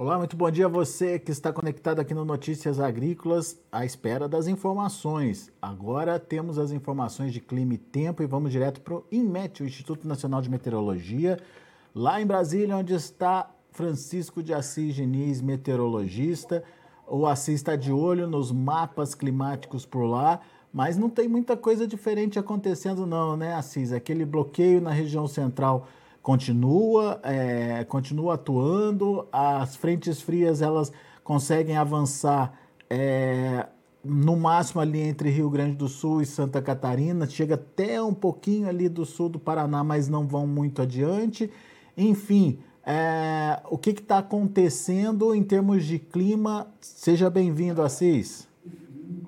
Olá, muito bom dia a você que está conectado aqui no Notícias Agrícolas, à espera das informações. Agora temos as informações de clima e tempo e vamos direto para o INMET, o Instituto Nacional de Meteorologia, lá em Brasília, onde está Francisco de Assis Diniz, meteorologista. O Assis está de olho nos mapas climáticos por lá, mas não tem muita coisa diferente acontecendo não, né, Assis? Aquele bloqueio na região central continua, é, continua atuando, as frentes frias elas conseguem avançar é, no máximo ali entre Rio Grande do Sul e Santa Catarina, chega até um pouquinho ali do sul do Paraná, mas não vão muito adiante. Enfim, é, o que está acontecendo em termos de clima? Seja bem-vindo, Assis.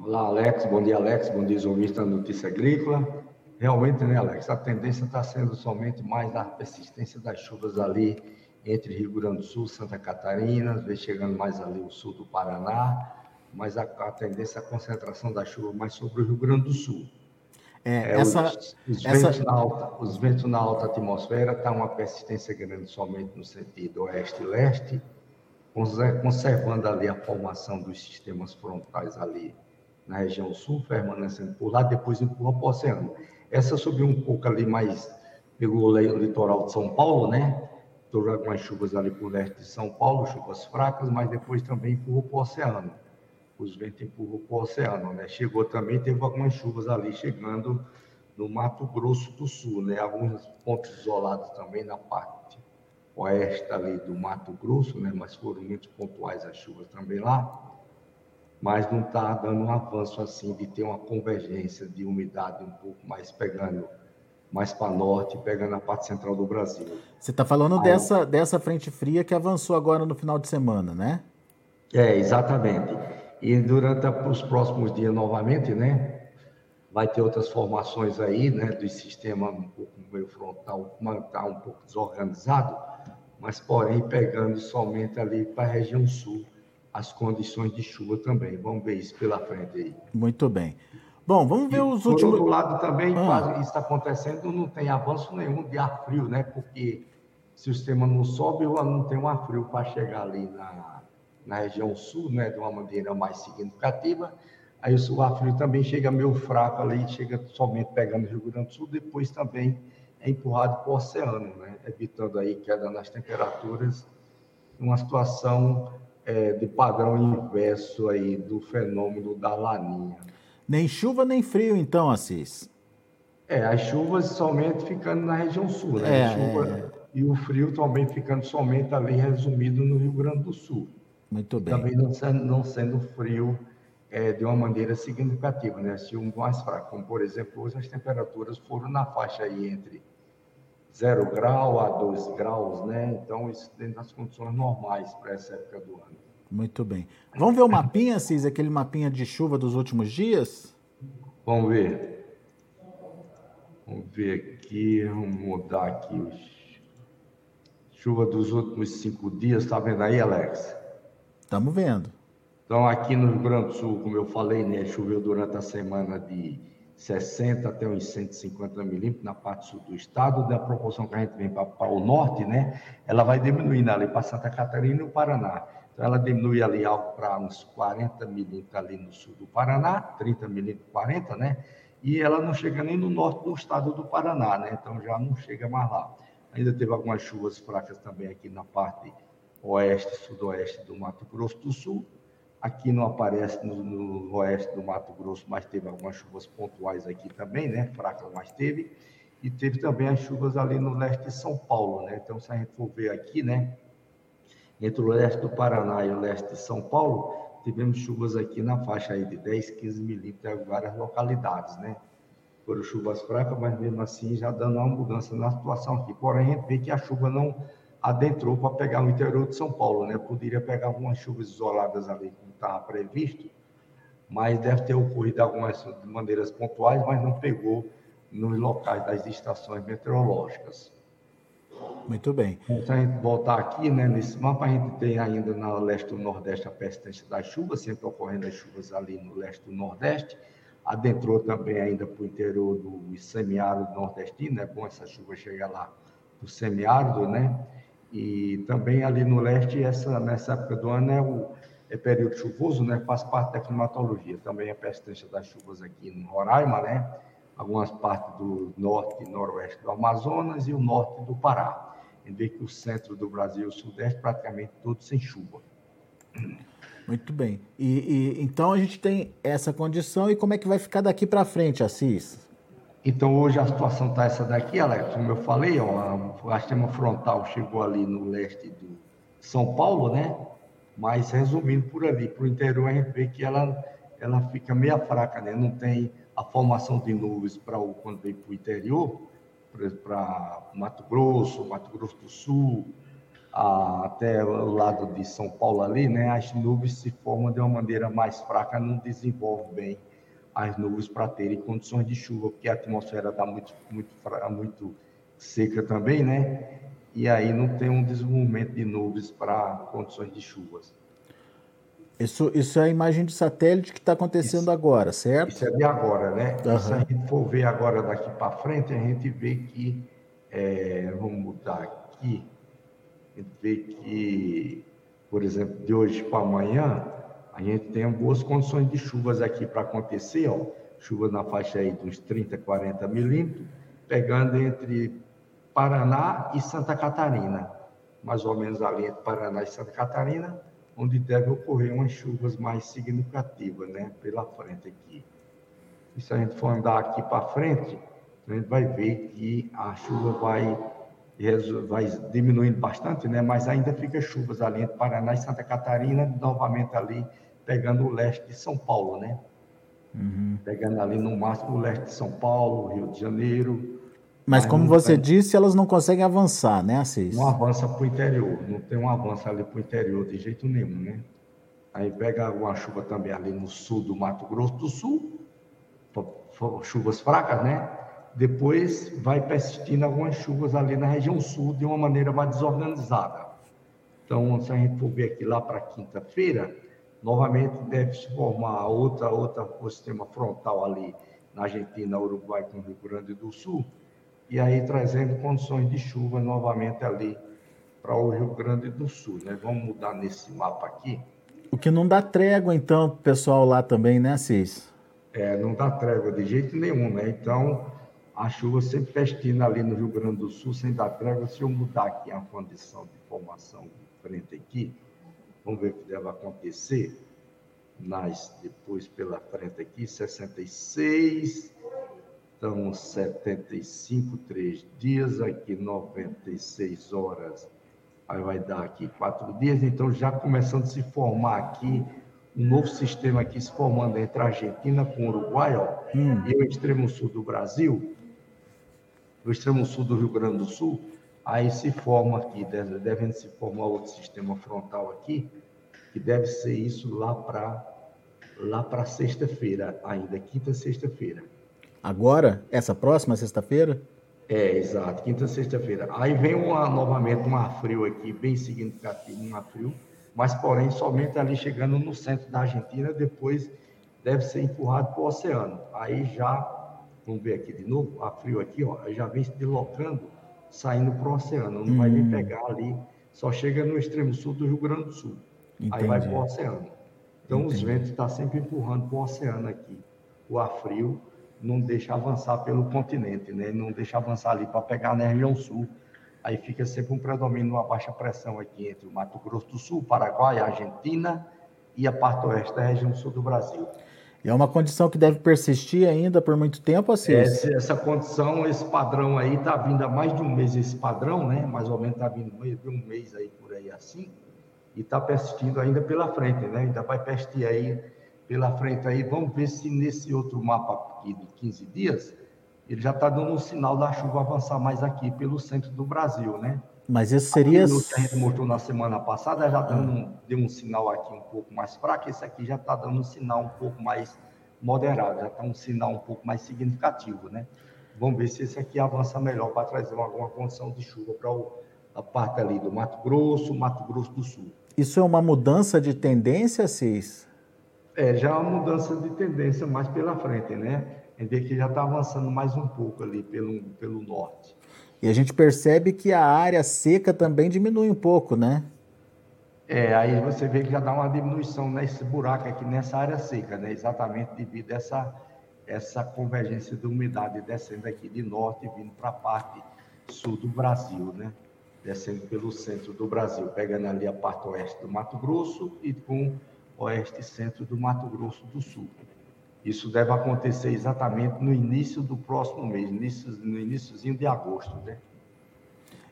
Olá, Alex. Bom dia, Alex. Bom dia, jornalista da Notícia Agrícola. Realmente, né, Alex, a tendência está sendo somente mais da persistência das chuvas ali entre Rio Grande do Sul, Santa Catarina, vem chegando mais ali o sul do Paraná, mas a, a tendência é a concentração da chuva mais sobre o Rio Grande do Sul. É, é, essa, os, os, essa... Ventos alta, os, ventos na alta, atmosfera estão tá uma persistência grande somente no sentido oeste e leste, conservando ali a formação dos sistemas frontais ali na região sul, permanecendo por lá, depois empurra para o oceano. Essa subiu um pouco ali mais, pegou o litoral de São Paulo, né? Trouxe algumas chuvas ali por leste de São Paulo, chuvas fracas, mas depois também empurrou para o oceano. Os ventos empurrou para o oceano, né? Chegou também, teve algumas chuvas ali chegando no Mato Grosso do Sul, né? Alguns pontos isolados também na parte oeste ali do Mato Grosso, né? Mas foram muito pontuais as chuvas também lá mas não está dando um avanço assim de ter uma convergência de umidade um pouco mais pegando mais para norte, pegando a parte central do Brasil. Você está falando Aí, dessa, dessa frente fria que avançou agora no final de semana, né? É, exatamente. E durante os próximos dias, novamente, né? Vai ter outras formações aí, né? Do sistema um pouco meio frontal, está um pouco desorganizado, mas porém pegando somente ali para a região sul as condições de chuva também. Vamos ver isso pela frente aí. Muito bem. Bom, vamos ver e, os últimos. Por outro lado, também, ah. isso está acontecendo, não tem avanço nenhum de ar frio, né? Porque se o sistema não sobe, não tem um ar frio para chegar ali na, na região sul, né? De uma maneira mais significativa. Aí o ar frio também chega meio fraco ali, chega somente pegando o Rio Grande do Sul, depois também é empurrado para o oceano, né? Evitando aí queda nas temperaturas, uma situação é, de padrão inverso aí do fenômeno da laninha. Nem chuva nem frio, então, Assis. É, as chuvas somente ficando na região sul, né? É, chuva, é... E o frio também ficando somente ali resumido no Rio Grande do Sul. Muito bem. Também não sendo, não sendo frio é, de uma maneira significativa, né? Se um mais fraco, como por exemplo, hoje as temperaturas foram na faixa aí entre 0 grau a 2 graus, né? Então, isso dentro das condições normais para essa época do ano. Muito bem. Vamos ver o mapinha, Cis, aquele mapinha de chuva dos últimos dias? Vamos ver. Vamos ver aqui, vamos mudar aqui. Chuva dos últimos cinco dias, tá vendo aí, Alex? Estamos vendo. Então, aqui no Rio Grande do Sul, como eu falei, né, choveu durante a semana de 60 até uns 150 milímetros na parte sul do estado, da proporção que a gente vem para o norte, né, ela vai diminuindo ali para Santa Catarina e o Paraná. Então, ela diminui ali algo para uns 40 milímetros ali no sul do Paraná, 30 milímetros, 40, né, e ela não chega nem no norte do estado do Paraná, né, então já não chega mais lá. Ainda teve algumas chuvas fracas também aqui na parte oeste, sudoeste do Mato Grosso do Sul, Aqui não aparece no, no, oeste do Mato Grosso, mas teve algumas chuvas pontuais aqui também, né? Fracas, mas teve. E teve também as chuvas ali no leste de São Paulo, né? Então, se a gente for ver aqui, né? Entre o leste do Paraná e o leste de São Paulo, tivemos chuvas aqui na faixa aí de 10, 15 milímetros em várias localidades, né? Foram chuvas fracas, mas mesmo assim já dando uma mudança na situação aqui. Porém, a gente vê que a chuva não adentrou para pegar o interior de São Paulo, né? Poderia pegar algumas chuvas isoladas ali, como estava previsto, mas deve ter ocorrido algumas de maneiras pontuais, mas não pegou nos locais das estações meteorológicas. Muito bem. Então, se a gente voltar aqui, né, nesse mapa, a gente tem ainda na leste do nordeste a persistência das chuvas, sempre ocorrendo as chuvas ali no leste do nordeste. Adentrou também ainda para o interior do semiárido nordestino, é bom essa chuva chegar lá do semiárido, né? E também ali no leste, essa, nessa época do ano, é o é período chuvoso, né? Faz parte da climatologia. Também a persistência das chuvas aqui no Roraima, né? Algumas partes do norte e noroeste do Amazonas e o norte do Pará. Em vez que o centro do Brasil e o sudeste praticamente todos sem chuva. Muito bem. E, e, então a gente tem essa condição e como é que vai ficar daqui para frente, Assis? Então hoje a situação está essa daqui, Alex, como eu falei, ó, a sistema frontal chegou ali no leste de São Paulo, né? Mas resumindo por ali, para o interior a gente vê que ela, ela fica meia fraca, né? Não tem a formação de nuvens para quando vem para o interior, para Mato Grosso, Mato Grosso do Sul, a, até o lado de São Paulo ali, né? As nuvens se formam de uma maneira mais fraca, não desenvolve bem as nuvens para terem condições de chuva, porque a atmosfera está muito, muito, muito seca também, né? E aí não tem um desenvolvimento de nuvens para condições de chuvas. Isso, isso é a imagem de satélite que está acontecendo isso, agora, certo? Isso é de agora, né? Uhum. se a gente for ver agora daqui para frente, a gente vê que, é, vamos mudar aqui, a gente vê que, por exemplo, de hoje para amanhã, a gente tem boas condições de chuvas aqui para acontecer, ó, chuvas na faixa aí dos 30, 40 milímetros, pegando entre Paraná e Santa Catarina, mais ou menos ali entre Paraná e Santa Catarina, onde deve ocorrer umas chuvas mais significativas, né, pela frente aqui. E se a gente for andar aqui para frente, a gente vai ver que a chuva vai, vai diminuindo bastante, né, mas ainda fica chuvas ali entre Paraná e Santa Catarina, novamente ali pegando o leste de São Paulo, né? Uhum. Pegando ali no máximo o leste de São Paulo, Rio de Janeiro. Mas, como você disse, elas não conseguem avançar, né, Assis? Não avança para o interior, não tem um avanço ali para o interior de jeito nenhum, né? Aí pega uma chuva também ali no sul do Mato Grosso do Sul, chuvas fracas, né? Depois vai persistindo algumas chuvas ali na região sul de uma maneira mais desorganizada. Então, se a gente for ver aqui lá para quinta-feira, novamente deve se formar outra, outra, o sistema frontal ali na Argentina, Uruguai com o Rio Grande do Sul, e aí trazendo condições de chuva novamente ali para o Rio Grande do Sul. Né? Vamos mudar nesse mapa aqui. O que não dá trégua, então, pessoal lá também, né, Cis? É, não dá trégua de jeito nenhum, né? Então, a chuva sempre festina ali no Rio Grande do Sul, sem dar trégua. Se eu mudar aqui a condição de formação de frente aqui, Vamos ver o que deve acontecer. Nas, depois pela frente aqui, 66. Então, 75, três dias. Aqui, 96 horas. Aí vai dar aqui quatro dias. Então, já começando a se formar aqui um novo sistema aqui se formando entre a Argentina com o Uruguai ó, hum. e o extremo sul do Brasil, o extremo sul do Rio Grande do Sul, Aí se forma aqui, devendo se formar outro sistema frontal aqui, que deve ser isso lá para lá para sexta-feira, ainda quinta sexta-feira. Agora, essa próxima sexta-feira? É, exato, quinta sexta-feira. Aí vem uma, novamente um ar frio aqui, bem significativo, um ar frio, mas porém somente ali chegando no centro da Argentina, depois deve ser empurrado para o oceano. Aí já, vamos ver aqui de novo, ar frio aqui, ó, já vem se deslocando saindo para o oceano, não hum. vai nem pegar ali, só chega no extremo sul do Rio Grande do Sul. Entendi. Aí vai para o oceano. Então Entendi. os ventos estão tá sempre empurrando para o oceano aqui. O ar frio não deixa avançar pelo continente, né? não deixa avançar ali para pegar na região sul. Aí fica sempre um predomínio, uma baixa pressão aqui entre o Mato Grosso do Sul, Paraguai, Argentina e a parte oeste da região sul do Brasil. É uma condição que deve persistir ainda por muito tempo, assim? Essa, essa condição, esse padrão aí está vindo há mais de um mês, esse padrão, né? Mais ou menos está vindo de um mês aí por aí assim, e está persistindo ainda pela frente, né? Ainda vai persistir aí pela frente aí. Vamos ver se nesse outro mapa aqui de 15 dias, ele já está dando um sinal da chuva avançar mais aqui pelo centro do Brasil, né? Mas esse seria. O que a gente mostrou na semana passada já dando, um, deu um sinal aqui um pouco mais fraco, esse aqui já está dando um sinal um pouco mais moderado, já está um sinal um pouco mais significativo, né? Vamos ver se esse aqui avança melhor para trazer alguma condição de chuva para a parte ali do Mato Grosso, Mato Grosso do Sul. Isso é uma mudança de tendência, Cis? É, já é uma mudança de tendência mais pela frente, né? A gente vê que já está avançando mais um pouco ali pelo, pelo norte. E a gente percebe que a área seca também diminui um pouco, né? É, aí você vê que já dá uma diminuição nesse buraco aqui, nessa área seca, né? Exatamente devido a essa, essa convergência de umidade descendo aqui de norte e vindo para a parte sul do Brasil, né? Descendo pelo centro do Brasil, pegando ali a parte oeste do Mato Grosso e com oeste e centro do Mato Grosso do Sul. Isso deve acontecer exatamente no início do próximo mês, início, no iníciozinho de agosto, né?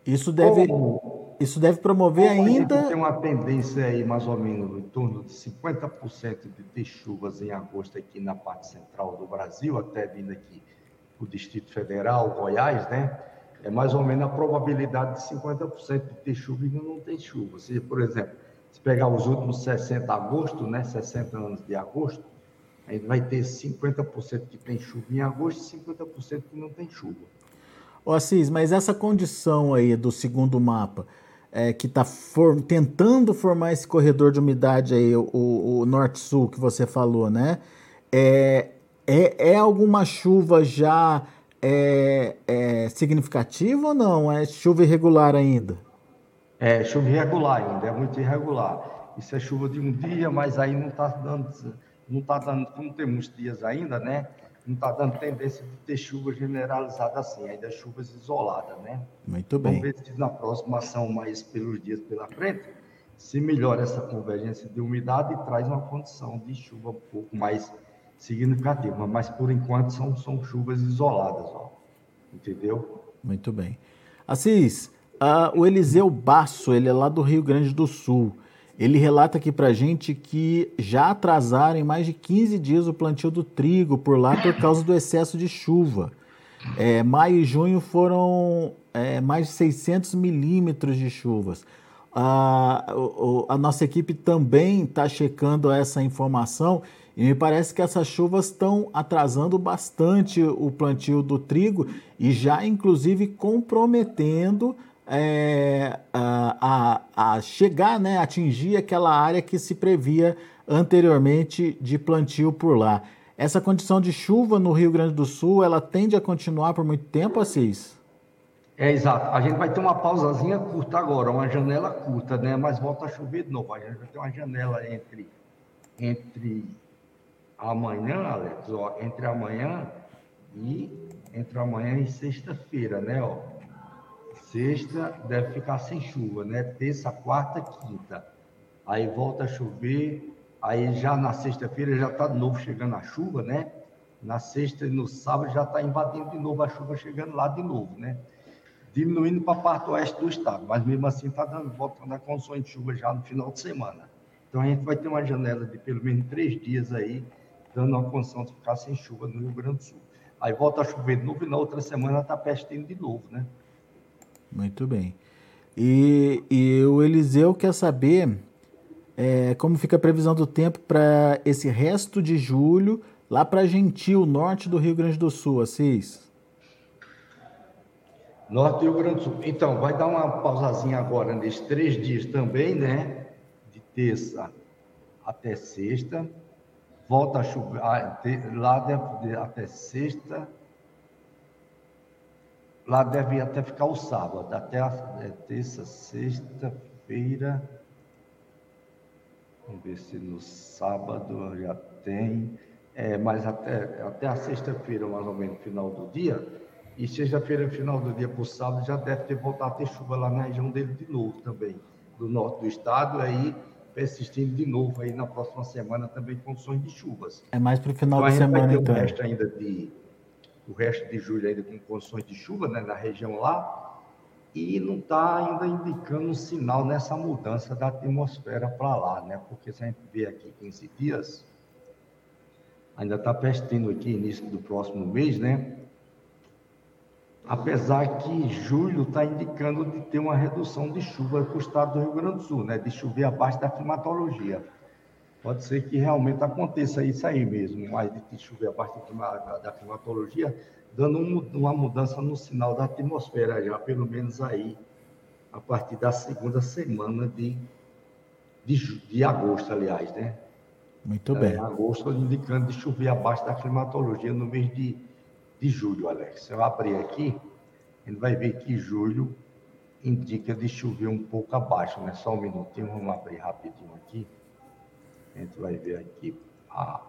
Isso deve, como, isso deve promover ainda. tem uma tendência aí, mais ou menos, em torno de 50% de ter chuvas em agosto aqui na parte central do Brasil, até vindo aqui o Distrito Federal, Goiás, né? É mais ou menos a probabilidade de 50% de ter chuva e não tem chuva. Se, por exemplo, se pegar os últimos 60 de agosto, né? 60 anos de agosto, a gente vai ter 50% que tem chuva em agosto e 50% que não tem chuva. Ô Assis, mas essa condição aí do segundo mapa, é, que está for, tentando formar esse corredor de umidade aí, o, o norte-sul que você falou, né? É, é, é alguma chuva já é, é significativa ou não? É chuva irregular ainda? É chuva irregular ainda, é muito irregular. Isso é chuva de um dia, mas aí não está dando não está dando, como tem muitos dias ainda, né? Não está dando tendência de ter chuva generalizada assim, ainda chuvas isoladas, né? Muito bem. Vamos ver se na próxima ação, mais pelos dias pela frente, se melhora essa convergência de umidade e traz uma condição de chuva um pouco mais significativa. Mas por enquanto são, são chuvas isoladas, ó. Entendeu? Muito bem. Assis, uh, o Eliseu Basso, ele é lá do Rio Grande do Sul. Ele relata aqui para gente que já atrasaram em mais de 15 dias o plantio do trigo por lá por causa do excesso de chuva. É, maio e junho foram é, mais de 600 milímetros de chuvas. A, a nossa equipe também está checando essa informação e me parece que essas chuvas estão atrasando bastante o plantio do trigo e já, inclusive, comprometendo é, a, a, chegar, né, atingir aquela área que se previa anteriormente de plantio por lá. Essa condição de chuva no Rio Grande do Sul, ela tende a continuar por muito tempo, Assis? É, exato. A gente vai ter uma pausazinha curta agora, uma janela curta, né? Mas volta a chover de novo. A gente vai ter uma janela entre, entre amanhã, Alex, ó, entre amanhã e entre amanhã e sexta-feira, né? Ó Sexta deve ficar sem chuva, né? Terça, quarta, quinta. Aí volta a chover. Aí já na sexta-feira já está de novo chegando a chuva, né? Na sexta e no sábado já está invadindo de novo a chuva, chegando lá de novo, né? Diminuindo para a parte oeste do estado, mas mesmo assim está dando, voltando a condições de chuva já no final de semana. Então a gente vai ter uma janela de pelo menos três dias aí, dando uma condição de ficar sem chuva no Rio Grande do Sul. Aí volta a chover de novo e na outra semana está pestendo de novo, né? Muito bem. E, e o Eliseu quer saber é, como fica a previsão do tempo para esse resto de julho, lá para Gentil, norte do Rio Grande do Sul, Assis. Norte do Rio Grande do Sul. Então, vai dar uma pausazinha agora nesses três dias também, né? De terça até sexta. Volta a chover, ah, lá até sexta, Lá deve até ficar o sábado, até a é, terça, sexta-feira. Vamos ver se no sábado já tem. É, mas até, até a sexta-feira, mais ou menos, final do dia. E sexta-feira, final do dia para o sábado, já deve ter voltado a ter chuva lá na região dele de novo também, do norte do estado. Aí persistindo de novo aí na próxima semana também condições de chuvas. É mais para o final então, de semana, então. O resto ainda de o resto de julho ainda com condições de chuva né, na região lá, e não está ainda indicando um sinal nessa mudança da atmosfera para lá, né? Porque se a gente vê aqui 15 dias, ainda está persistindo aqui início do próximo mês, né? Apesar que julho está indicando de ter uma redução de chuva para o estado do Rio Grande do Sul, né? De chover abaixo da climatologia. Pode ser que realmente aconteça isso aí mesmo, mais de chover abaixo da climatologia, dando uma mudança no sinal da atmosfera já, pelo menos aí, a partir da segunda semana de, de, de agosto, aliás, né? Muito bem. É, agosto indicando de chover abaixo da climatologia no mês de, de julho, Alex. Se eu abrir aqui, a gente vai ver que julho indica de chover um pouco abaixo, né? Só um minutinho, vamos abrir rapidinho aqui. A gente vai ver aqui a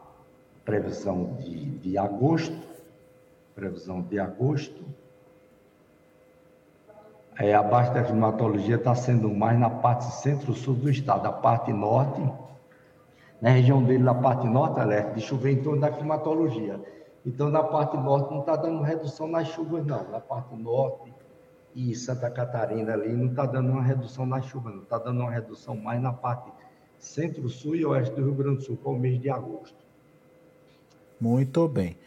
previsão de, de agosto. Previsão de agosto. É, a baixa da climatologia está sendo mais na parte centro-sul do estado, a parte norte, na região dele, na parte norte, alerta, de chover em torno da climatologia. Então, na parte norte não está dando redução nas chuvas, não. Na parte norte e Santa Catarina ali não está dando uma redução nas chuvas, não. Está dando uma redução mais na parte centro-sul e oeste do Rio Grande do Sul, para o mês de agosto. Muito bem.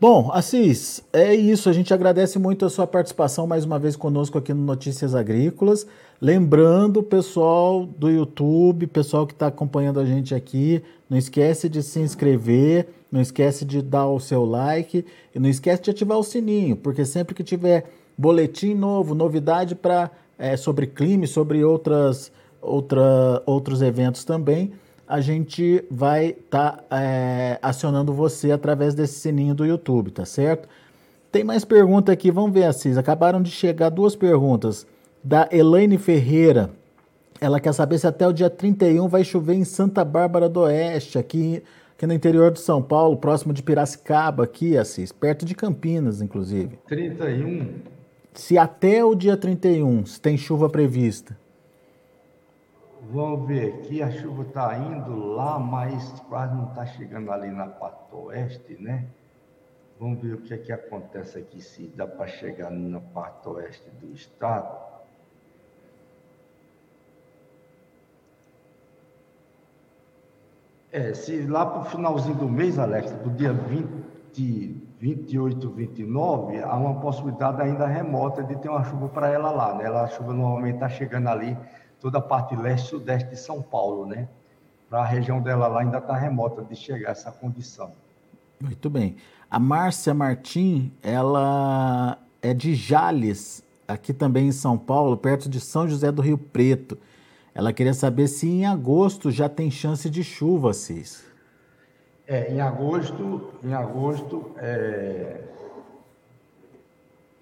Bom, Assis, é isso. A gente agradece muito a sua participação mais uma vez conosco aqui no Notícias Agrícolas. Lembrando, pessoal do YouTube, pessoal que está acompanhando a gente aqui, não esquece de se inscrever, não esquece de dar o seu like e não esquece de ativar o sininho, porque sempre que tiver boletim novo, novidade para é, sobre clima, sobre outras, outra, outros eventos também, a gente vai estar tá, é, acionando você através desse sininho do YouTube, tá certo? Tem mais pergunta aqui, vamos ver, Assis. Acabaram de chegar duas perguntas. Da Elaine Ferreira. Ela quer saber se até o dia 31 vai chover em Santa Bárbara do Oeste, aqui aqui no interior de São Paulo, próximo de Piracicaba, aqui, Assis, perto de Campinas, inclusive. 31? Se até o dia 31 se tem chuva prevista. Vamos ver aqui, a chuva está indo lá, mas quase não está chegando ali na parte oeste, né? Vamos ver o que é que acontece aqui, se dá para chegar na parte oeste do estado. É, se lá para o finalzinho do mês, Alex, do dia 20, 28, 29, há uma possibilidade ainda remota de ter uma chuva para ela lá, né? Ela, a chuva normalmente está chegando ali, toda a parte leste e sudeste de São Paulo, né? Para a região dela lá ainda está remota de chegar essa condição. Muito bem. A Márcia Martim, ela é de Jales, aqui também em São Paulo, perto de São José do Rio Preto. Ela queria saber se em agosto já tem chance de chuva, Cis. É, em agosto, em agosto, é...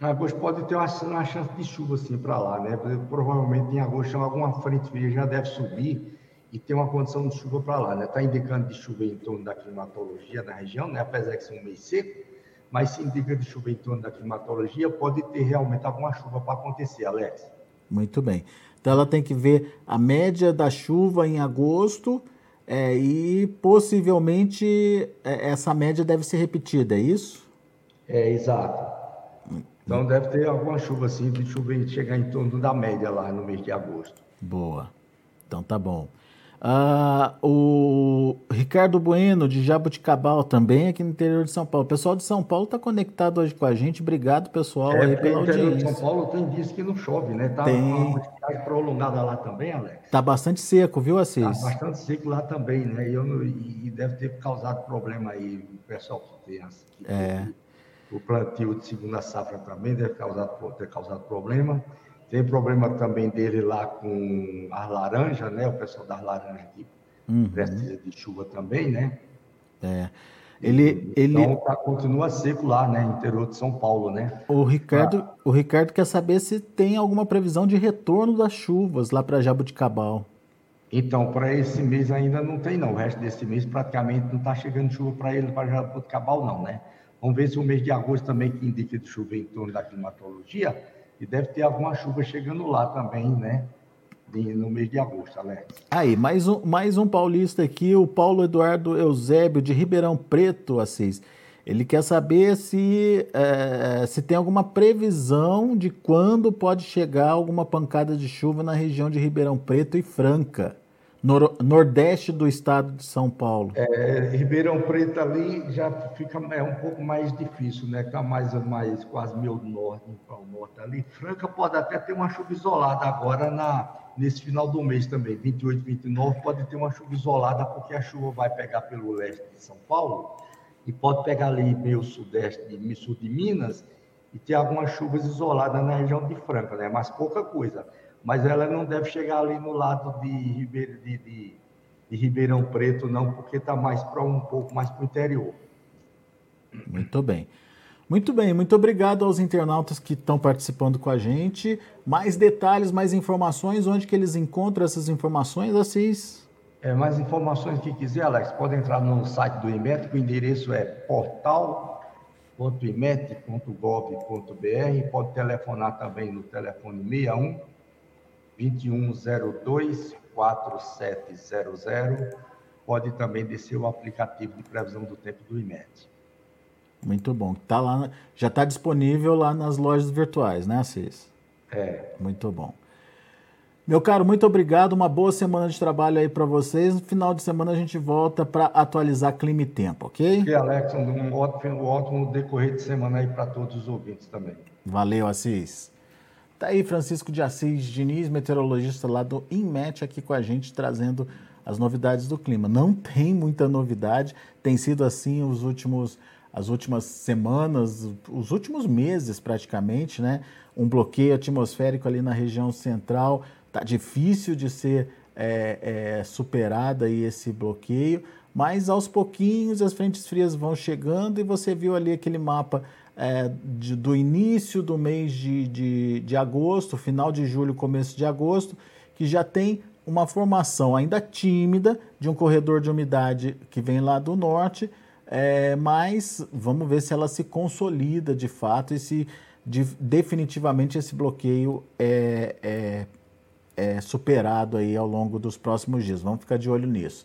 agosto pode ter uma, uma chance de chuva assim para lá, né? Provavelmente em agosto alguma frente fria já deve subir e ter uma condição de chuva para lá, né? Está indicando de chuva em torno da climatologia da região, né? Apesar de ser um mês seco, mas se indica de chuva em torno da climatologia, pode ter realmente alguma chuva para acontecer, Alex. Muito bem. Então ela tem que ver a média da chuva em agosto é, e possivelmente é, essa média deve ser repetida, é isso? É, exato. Então deve ter alguma chuva assim, de chuva chegar em torno da média lá no mês de agosto. Boa. Então tá bom. Ah, o Ricardo Bueno, de Jabuticabal, também aqui no interior de São Paulo. O pessoal de São Paulo está conectado hoje com a gente. Obrigado, pessoal, é, aí pela audiência. de São Paulo tem dias que não chove, né? Tá tem... uma umidade prolongada lá também, Alex. Tá bastante seco, viu, Assis? Tá bastante seco lá também, né? E, eu, e deve ter causado problema aí, o pessoal que tem assim, é. O plantio de segunda safra também deve causar, ter causado problema. Tem problema também dele lá com as laranjas, né? O pessoal das laranjas que uhum. precisa de chuva também, né? É. Ele, então, ele... Tá, continua seco lá, né? Interior de São Paulo, né? O Ricardo, ah. o Ricardo quer saber se tem alguma previsão de retorno das chuvas lá para Jabuticabal. Então, para esse mês ainda não tem, não. O resto desse mês praticamente não está chegando chuva para ele, para Jabuticabal, não, né? Vamos ver se o mês de agosto também, que indica de chuva em torno da climatologia, e deve ter alguma chuva chegando lá também, né? no mês de agosto, Alex. Aí, mais um, mais um paulista aqui, o Paulo Eduardo Eusébio, de Ribeirão Preto, Assis. Ele quer saber se, é, se tem alguma previsão de quando pode chegar alguma pancada de chuva na região de Ribeirão Preto e Franca nor nordeste do estado de São Paulo? É, Ribeirão Preto ali já fica é um pouco mais difícil, né? Está mais, mais quase meio norte, para o norte ali. Franca pode até ter uma chuva isolada agora na, nesse final do mês também, 28, 29, pode ter uma chuva isolada, porque a chuva vai pegar pelo leste de São Paulo e pode pegar ali meio sudeste, de, sul de Minas, e ter algumas chuvas isoladas na região de Franca, né? Mas pouca coisa mas ela não deve chegar ali no lado de, de, de, de Ribeirão Preto, não, porque está mais para um pouco mais para o interior. Muito bem. Muito bem, muito obrigado aos internautas que estão participando com a gente. Mais detalhes, mais informações, onde que eles encontram essas informações, Assis? É, mais informações que quiser, Alex, pode entrar no site do IMET, o endereço é portal.imet.gov.br, pode telefonar também no telefone 61 2102 4700, pode também descer o aplicativo de previsão do tempo do IMET. Muito bom. Tá lá, já está disponível lá nas lojas virtuais, né, Assis? É. Muito bom. Meu caro, muito obrigado. Uma boa semana de trabalho aí para vocês. No final de semana a gente volta para atualizar clima e tempo, ok? Ok, Alex. Um ótimo, um ótimo decorrer de semana aí para todos os ouvintes também. Valeu, Assis. Tá aí Francisco de Assis Diniz, meteorologista lá do INMET, aqui com a gente, trazendo as novidades do clima. Não tem muita novidade, tem sido assim os últimos as últimas semanas, os últimos meses praticamente, né? Um bloqueio atmosférico ali na região central. Tá difícil de ser é, é, superado aí esse bloqueio, mas aos pouquinhos as frentes frias vão chegando e você viu ali aquele mapa é, de, do início do mês de, de, de agosto, final de julho, começo de agosto, que já tem uma formação ainda tímida de um corredor de umidade que vem lá do norte, é, mas vamos ver se ela se consolida de fato e se de, definitivamente esse bloqueio é, é, é, superado aí ao longo dos próximos dias. Vamos ficar de olho nisso.